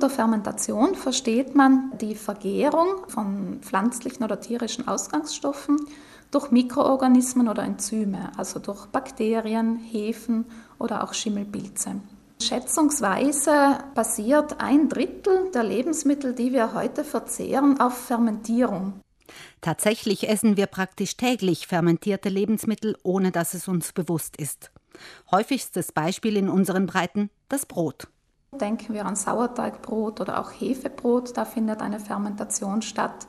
Unter Fermentation versteht man die Vergärung von pflanzlichen oder tierischen Ausgangsstoffen durch Mikroorganismen oder Enzyme, also durch Bakterien, Hefen oder auch Schimmelpilze. Schätzungsweise basiert ein Drittel der Lebensmittel, die wir heute verzehren, auf Fermentierung. Tatsächlich essen wir praktisch täglich fermentierte Lebensmittel, ohne dass es uns bewusst ist. Häufigstes Beispiel in unseren Breiten das Brot. Denken wir an Sauerteigbrot oder auch Hefebrot, da findet eine Fermentation statt.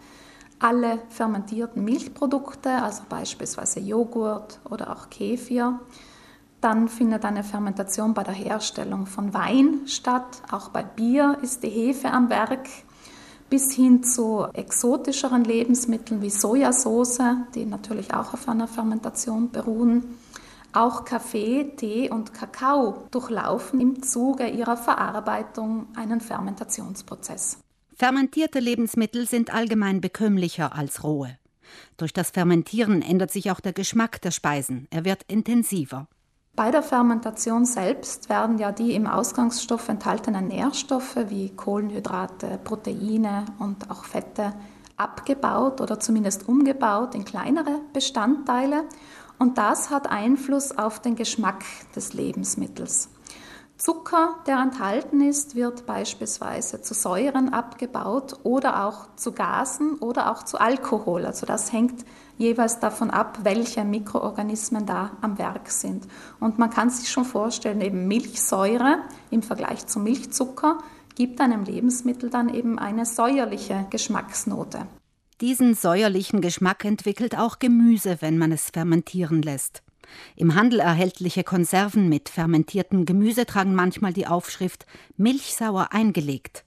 Alle fermentierten Milchprodukte, also beispielsweise Joghurt oder auch Kefir. Dann findet eine Fermentation bei der Herstellung von Wein statt. Auch bei Bier ist die Hefe am Werk. Bis hin zu exotischeren Lebensmitteln wie Sojasauce, die natürlich auch auf einer Fermentation beruhen. Auch Kaffee, Tee und Kakao durchlaufen im Zuge ihrer Verarbeitung einen Fermentationsprozess. Fermentierte Lebensmittel sind allgemein bekömmlicher als rohe. Durch das Fermentieren ändert sich auch der Geschmack der Speisen. Er wird intensiver. Bei der Fermentation selbst werden ja die im Ausgangsstoff enthaltenen Nährstoffe wie Kohlenhydrate, Proteine und auch Fette abgebaut oder zumindest umgebaut in kleinere Bestandteile und das hat Einfluss auf den Geschmack des Lebensmittels. Zucker, der enthalten ist, wird beispielsweise zu Säuren abgebaut oder auch zu Gasen oder auch zu Alkohol. Also das hängt jeweils davon ab, welche Mikroorganismen da am Werk sind. Und man kann sich schon vorstellen, eben Milchsäure im Vergleich zu Milchzucker gibt einem Lebensmittel dann eben eine säuerliche Geschmacksnote. Diesen säuerlichen Geschmack entwickelt auch Gemüse, wenn man es fermentieren lässt. Im Handel erhältliche Konserven mit fermentiertem Gemüse tragen manchmal die Aufschrift Milchsauer eingelegt.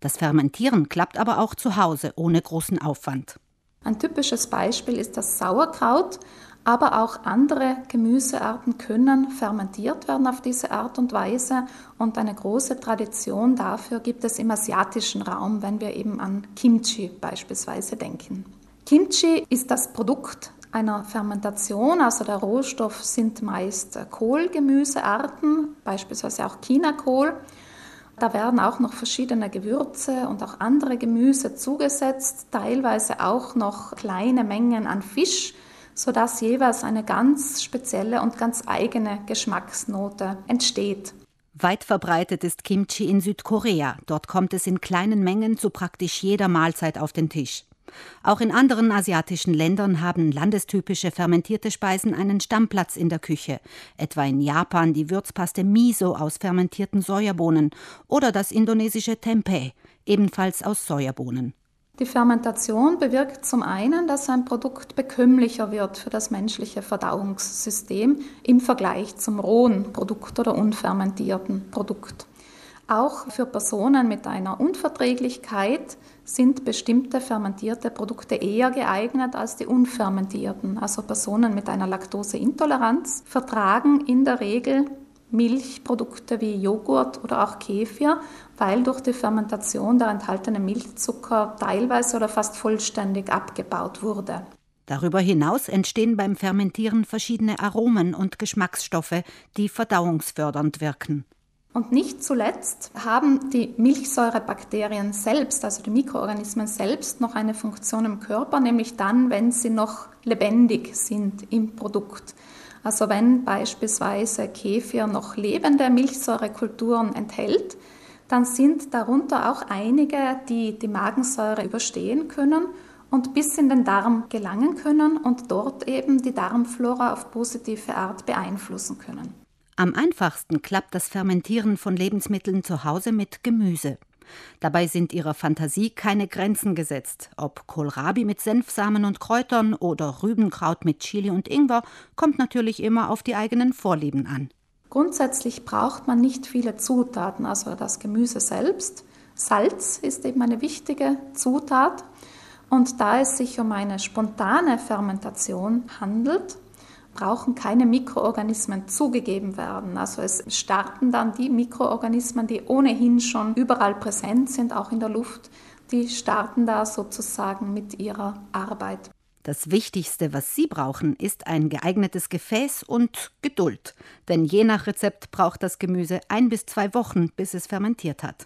Das Fermentieren klappt aber auch zu Hause ohne großen Aufwand. Ein typisches Beispiel ist das Sauerkraut, aber auch andere Gemüsearten können fermentiert werden auf diese Art und Weise. Und eine große Tradition dafür gibt es im asiatischen Raum, wenn wir eben an Kimchi beispielsweise denken. Kimchi ist das Produkt einer Fermentation, also der Rohstoff sind meist Kohlgemüsearten, beispielsweise auch Chinakohl. Da werden auch noch verschiedene Gewürze und auch andere Gemüse zugesetzt, teilweise auch noch kleine Mengen an Fisch sodass jeweils eine ganz spezielle und ganz eigene Geschmacksnote entsteht. Weit verbreitet ist Kimchi in Südkorea. Dort kommt es in kleinen Mengen zu praktisch jeder Mahlzeit auf den Tisch. Auch in anderen asiatischen Ländern haben landestypische fermentierte Speisen einen Stammplatz in der Küche, etwa in Japan die Würzpaste Miso aus fermentierten Sojabohnen oder das indonesische Tempeh, ebenfalls aus Sojabohnen. Die Fermentation bewirkt zum einen, dass ein Produkt bekömmlicher wird für das menschliche Verdauungssystem im Vergleich zum rohen Produkt oder unfermentierten Produkt. Auch für Personen mit einer Unverträglichkeit sind bestimmte fermentierte Produkte eher geeignet als die unfermentierten. Also Personen mit einer Laktoseintoleranz vertragen in der Regel Milchprodukte wie Joghurt oder auch Kefir, weil durch die Fermentation der enthaltene Milchzucker teilweise oder fast vollständig abgebaut wurde. Darüber hinaus entstehen beim Fermentieren verschiedene Aromen und Geschmacksstoffe, die verdauungsfördernd wirken. Und nicht zuletzt haben die Milchsäurebakterien selbst, also die Mikroorganismen selbst, noch eine Funktion im Körper, nämlich dann, wenn sie noch lebendig sind im Produkt. Also wenn beispielsweise Kefir noch lebende Milchsäurekulturen enthält, dann sind darunter auch einige, die die Magensäure überstehen können und bis in den Darm gelangen können und dort eben die Darmflora auf positive Art beeinflussen können. Am einfachsten klappt das Fermentieren von Lebensmitteln zu Hause mit Gemüse. Dabei sind ihrer Fantasie keine Grenzen gesetzt. Ob Kohlrabi mit Senfsamen und Kräutern oder Rübenkraut mit Chili und Ingwer, kommt natürlich immer auf die eigenen Vorlieben an. Grundsätzlich braucht man nicht viele Zutaten, also das Gemüse selbst. Salz ist eben eine wichtige Zutat. Und da es sich um eine spontane Fermentation handelt, brauchen keine Mikroorganismen zugegeben werden. Also es starten dann die Mikroorganismen, die ohnehin schon überall präsent sind, auch in der Luft, die starten da sozusagen mit ihrer Arbeit. Das Wichtigste, was Sie brauchen, ist ein geeignetes Gefäß und Geduld. Denn je nach Rezept braucht das Gemüse ein bis zwei Wochen, bis es fermentiert hat.